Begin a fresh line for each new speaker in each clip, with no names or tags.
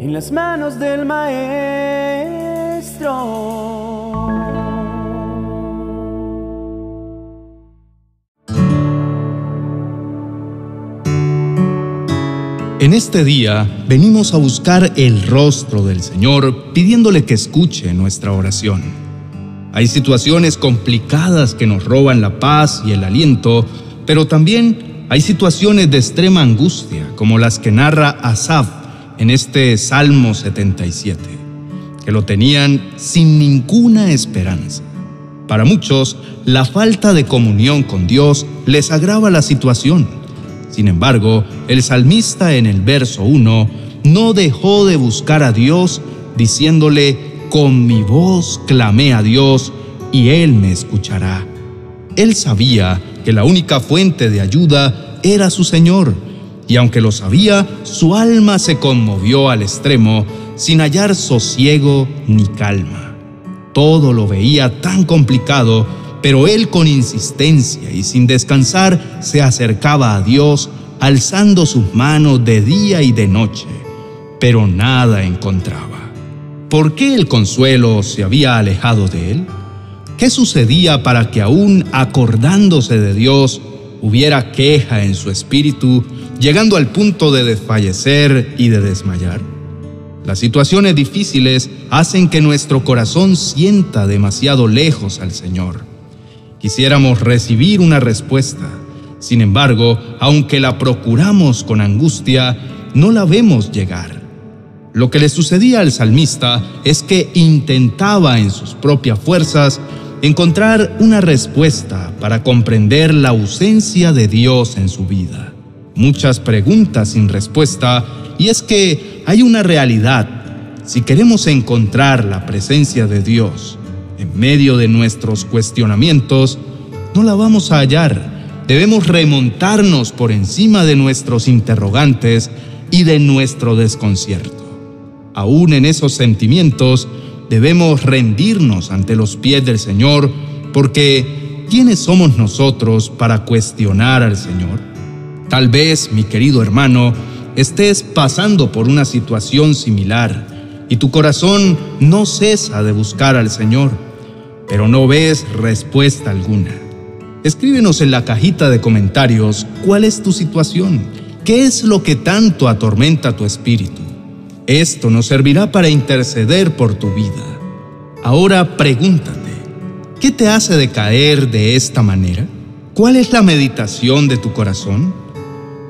en las manos del Maestro.
En este día venimos a buscar el rostro del Señor pidiéndole que escuche nuestra oración. Hay situaciones complicadas que nos roban la paz y el aliento, pero también hay situaciones de extrema angustia como las que narra Asaf en este Salmo 77, que lo tenían sin ninguna esperanza. Para muchos, la falta de comunión con Dios les agrava la situación sin embargo, el salmista en el verso 1 no dejó de buscar a Dios diciéndole, con mi voz clamé a Dios y Él me escuchará. Él sabía que la única fuente de ayuda era su Señor, y aunque lo sabía, su alma se conmovió al extremo sin hallar sosiego ni calma. Todo lo veía tan complicado pero él con insistencia y sin descansar se acercaba a Dios, alzando sus manos de día y de noche, pero nada encontraba. ¿Por qué el consuelo se había alejado de él? ¿Qué sucedía para que aún acordándose de Dios hubiera queja en su espíritu, llegando al punto de desfallecer y de desmayar? Las situaciones difíciles hacen que nuestro corazón sienta demasiado lejos al Señor Quisiéramos recibir una respuesta. Sin embargo, aunque la procuramos con angustia, no la vemos llegar. Lo que le sucedía al salmista es que intentaba en sus propias fuerzas encontrar una respuesta para comprender la ausencia de Dios en su vida. Muchas preguntas sin respuesta y es que hay una realidad. Si queremos encontrar la presencia de Dios, en medio de nuestros cuestionamientos, no la vamos a hallar. Debemos remontarnos por encima de nuestros interrogantes y de nuestro desconcierto. Aún en esos sentimientos, debemos rendirnos ante los pies del Señor, porque ¿quiénes somos nosotros para cuestionar al Señor? Tal vez, mi querido hermano, estés pasando por una situación similar y tu corazón no cesa de buscar al Señor pero no ves respuesta alguna. Escríbenos en la cajita de comentarios cuál es tu situación, qué es lo que tanto atormenta tu espíritu. Esto nos servirá para interceder por tu vida. Ahora pregúntate, ¿qué te hace decaer de esta manera? ¿Cuál es la meditación de tu corazón?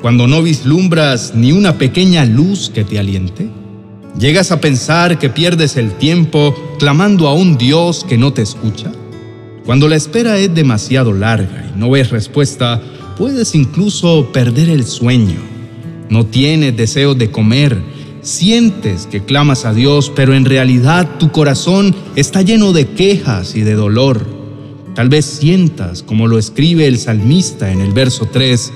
Cuando no vislumbras ni una pequeña luz que te aliente. ¿Llegas a pensar que pierdes el tiempo clamando a un Dios que no te escucha? Cuando la espera es demasiado larga y no ves respuesta, puedes incluso perder el sueño. No tienes deseo de comer, sientes que clamas a Dios, pero en realidad tu corazón está lleno de quejas y de dolor. Tal vez sientas, como lo escribe el salmista en el verso 3,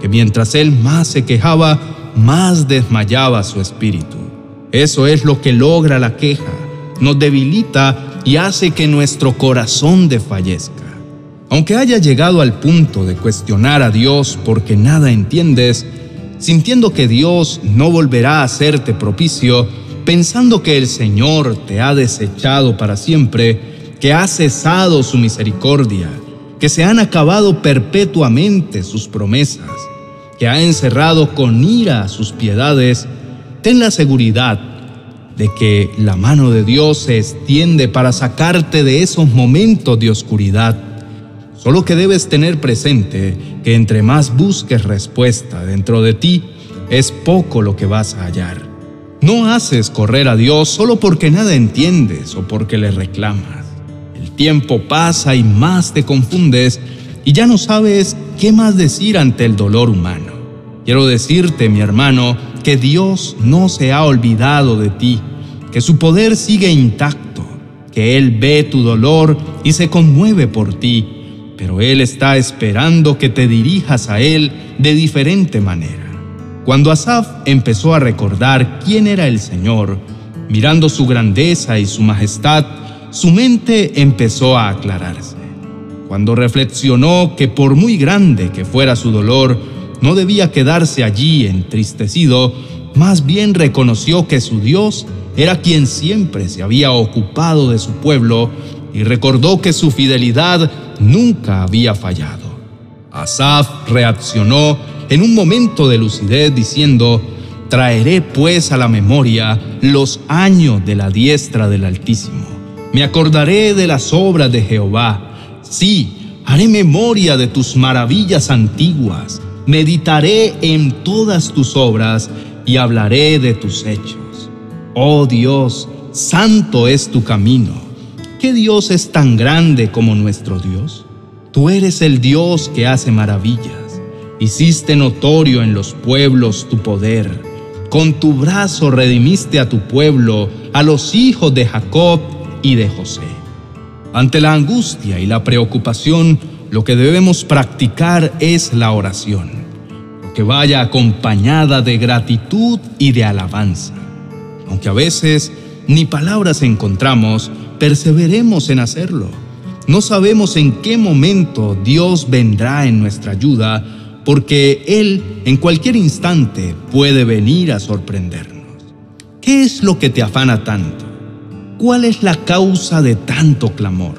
que mientras él más se quejaba, más desmayaba su espíritu. Eso es lo que logra la queja, nos debilita y hace que nuestro corazón desfallezca. Aunque haya llegado al punto de cuestionar a Dios porque nada entiendes, sintiendo que Dios no volverá a hacerte propicio, pensando que el Señor te ha desechado para siempre, que ha cesado su misericordia, que se han acabado perpetuamente sus promesas, que ha encerrado con ira sus piedades, ten la seguridad de que la mano de Dios se extiende para sacarte de esos momentos de oscuridad. Solo que debes tener presente que entre más busques respuesta dentro de ti, es poco lo que vas a hallar. No haces correr a Dios solo porque nada entiendes o porque le reclamas. Tiempo pasa y más te confundes y ya no sabes qué más decir ante el dolor humano. Quiero decirte, mi hermano, que Dios no se ha olvidado de ti, que su poder sigue intacto, que Él ve tu dolor y se conmueve por ti, pero Él está esperando que te dirijas a Él de diferente manera. Cuando Asaf empezó a recordar quién era el Señor, mirando su grandeza y su majestad, su mente empezó a aclararse. Cuando reflexionó que por muy grande que fuera su dolor, no debía quedarse allí entristecido, más bien reconoció que su Dios era quien siempre se había ocupado de su pueblo y recordó que su fidelidad nunca había fallado. Asaf reaccionó en un momento de lucidez diciendo, Traeré pues a la memoria los años de la diestra del Altísimo. Me acordaré de las obras de Jehová. Sí, haré memoria de tus maravillas antiguas. Meditaré en todas tus obras y hablaré de tus hechos. Oh Dios, santo es tu camino. ¿Qué Dios es tan grande como nuestro Dios? Tú eres el Dios que hace maravillas. Hiciste notorio en los pueblos tu poder. Con tu brazo redimiste a tu pueblo, a los hijos de Jacob y de José. Ante la angustia y la preocupación, lo que debemos practicar es la oración, que vaya acompañada de gratitud y de alabanza. Aunque a veces ni palabras encontramos, perseveremos en hacerlo. No sabemos en qué momento Dios vendrá en nuestra ayuda, porque Él en cualquier instante puede venir a sorprendernos. ¿Qué es lo que te afana tanto? ¿Cuál es la causa de tanto clamor?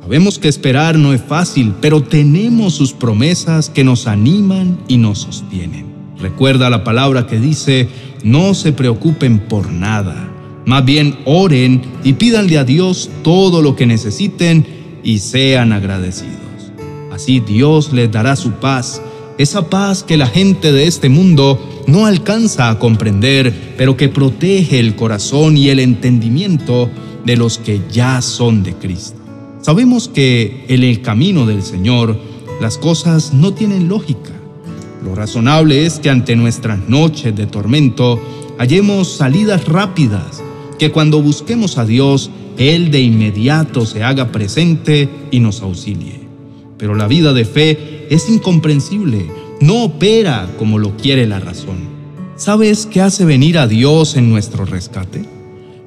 Sabemos que esperar no es fácil, pero tenemos sus promesas que nos animan y nos sostienen. Recuerda la palabra que dice, no se preocupen por nada, más bien oren y pídanle a Dios todo lo que necesiten y sean agradecidos. Así Dios les dará su paz esa paz que la gente de este mundo no alcanza a comprender, pero que protege el corazón y el entendimiento de los que ya son de Cristo. Sabemos que en el camino del Señor las cosas no tienen lógica. Lo razonable es que ante nuestras noches de tormento hallemos salidas rápidas, que cuando busquemos a Dios, Él de inmediato se haga presente y nos auxilie. Pero la vida de fe es incomprensible, no opera como lo quiere la razón. ¿Sabes qué hace venir a Dios en nuestro rescate?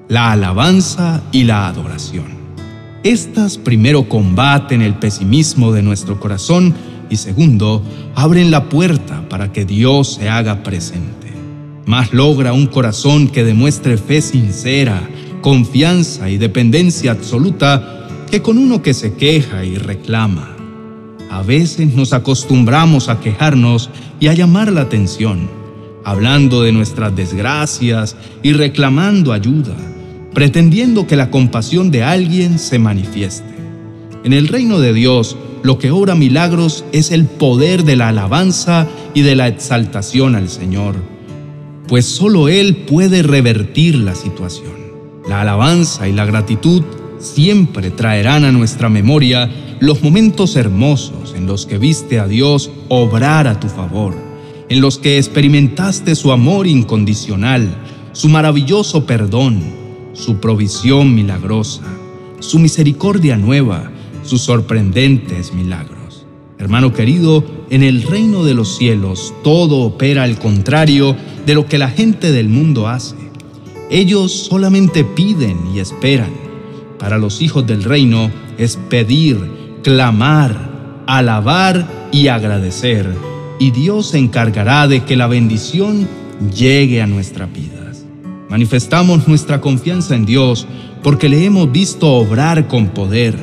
La alabanza y la adoración. Estas primero combaten el pesimismo de nuestro corazón y segundo, abren la puerta para que Dios se haga presente. Más logra un corazón que demuestre fe sincera, confianza y dependencia absoluta que con uno que se queja y reclama. A veces nos acostumbramos a quejarnos y a llamar la atención, hablando de nuestras desgracias y reclamando ayuda, pretendiendo que la compasión de alguien se manifieste. En el reino de Dios, lo que obra milagros es el poder de la alabanza y de la exaltación al Señor, pues solo Él puede revertir la situación. La alabanza y la gratitud siempre traerán a nuestra memoria los momentos hermosos en los que viste a Dios obrar a tu favor, en los que experimentaste su amor incondicional, su maravilloso perdón, su provisión milagrosa, su misericordia nueva, sus sorprendentes milagros. Hermano querido, en el reino de los cielos todo opera al contrario de lo que la gente del mundo hace. Ellos solamente piden y esperan. Para los hijos del reino es pedir, clamar, alabar y agradecer, y Dios se encargará de que la bendición llegue a nuestras vidas. Manifestamos nuestra confianza en Dios porque le hemos visto obrar con poder,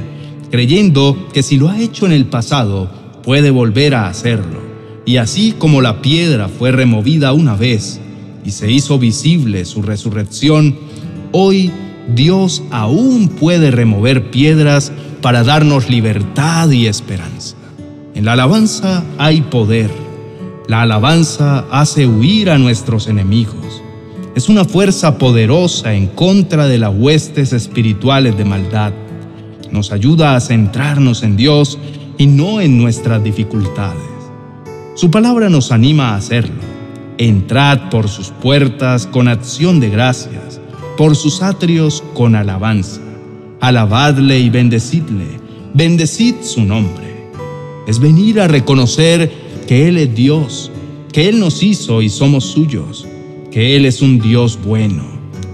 creyendo que si lo ha hecho en el pasado, puede volver a hacerlo. Y así como la piedra fue removida una vez y se hizo visible su resurrección, hoy Dios aún puede remover piedras para darnos libertad y esperanza. En la alabanza hay poder. La alabanza hace huir a nuestros enemigos. Es una fuerza poderosa en contra de las huestes espirituales de maldad. Nos ayuda a centrarnos en Dios y no en nuestras dificultades. Su palabra nos anima a hacerlo. Entrad por sus puertas con acción de gracias, por sus atrios con alabanza alabadle y bendecidle, bendecid su nombre. Es venir a reconocer que Él es Dios, que Él nos hizo y somos suyos, que Él es un Dios bueno,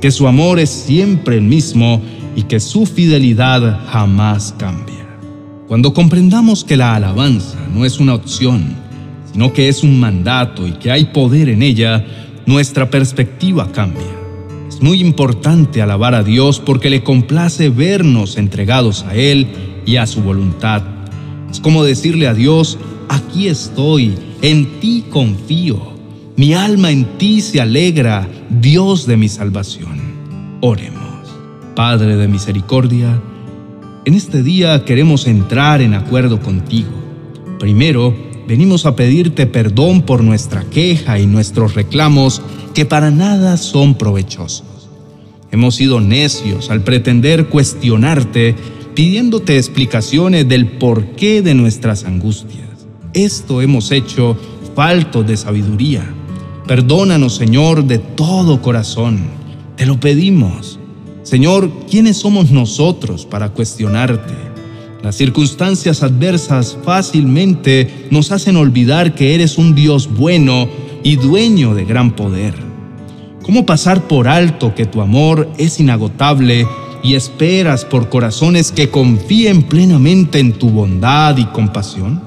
que su amor es siempre el mismo y que su fidelidad jamás cambia. Cuando comprendamos que la alabanza no es una opción, sino que es un mandato y que hay poder en ella, nuestra perspectiva cambia. Muy importante alabar a Dios porque le complace vernos entregados a Él y a su voluntad. Es como decirle a Dios, aquí estoy, en ti confío, mi alma en ti se alegra, Dios de mi salvación. Oremos. Padre de misericordia, en este día queremos entrar en acuerdo contigo. Primero, venimos a pedirte perdón por nuestra queja y nuestros reclamos que para nada son provechosos. Hemos sido necios al pretender cuestionarte pidiéndote explicaciones del porqué de nuestras angustias. Esto hemos hecho falto de sabiduría. Perdónanos, Señor, de todo corazón. Te lo pedimos. Señor, ¿quiénes somos nosotros para cuestionarte? Las circunstancias adversas fácilmente nos hacen olvidar que eres un Dios bueno y dueño de gran poder. ¿Cómo pasar por alto que tu amor es inagotable y esperas por corazones que confíen plenamente en tu bondad y compasión?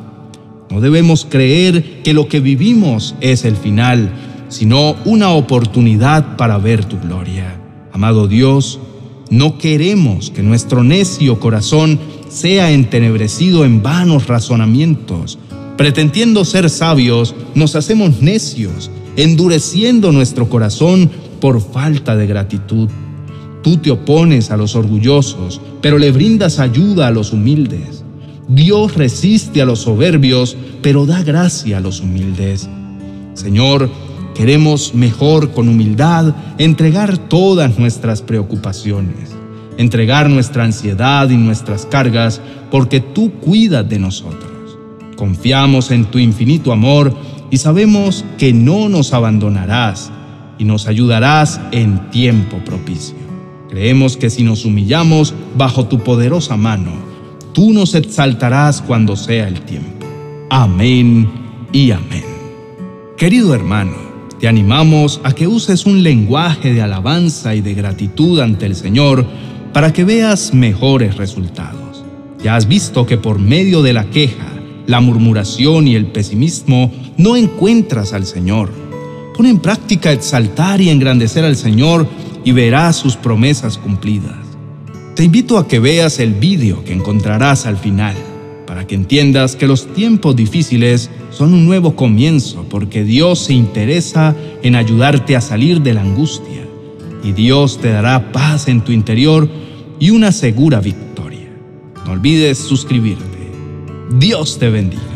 No debemos creer que lo que vivimos es el final, sino una oportunidad para ver tu gloria. Amado Dios, no queremos que nuestro necio corazón sea entenebrecido en vanos razonamientos. Pretendiendo ser sabios, nos hacemos necios, endureciendo nuestro corazón por falta de gratitud. Tú te opones a los orgullosos, pero le brindas ayuda a los humildes. Dios resiste a los soberbios, pero da gracia a los humildes. Señor, Queremos mejor con humildad entregar todas nuestras preocupaciones, entregar nuestra ansiedad y nuestras cargas porque tú cuidas de nosotros. Confiamos en tu infinito amor y sabemos que no nos abandonarás y nos ayudarás en tiempo propicio. Creemos que si nos humillamos bajo tu poderosa mano, tú nos exaltarás cuando sea el tiempo. Amén y amén. Querido hermano, te animamos a que uses un lenguaje de alabanza y de gratitud ante el Señor para que veas mejores resultados. Ya has visto que por medio de la queja, la murmuración y el pesimismo no encuentras al Señor. Pon en práctica exaltar y engrandecer al Señor y verás sus promesas cumplidas. Te invito a que veas el vídeo que encontrarás al final para que entiendas que los tiempos difíciles son un nuevo comienzo porque Dios se interesa en ayudarte a salir de la angustia y Dios te dará paz en tu interior y una segura victoria. No olvides suscribirte. Dios te bendiga.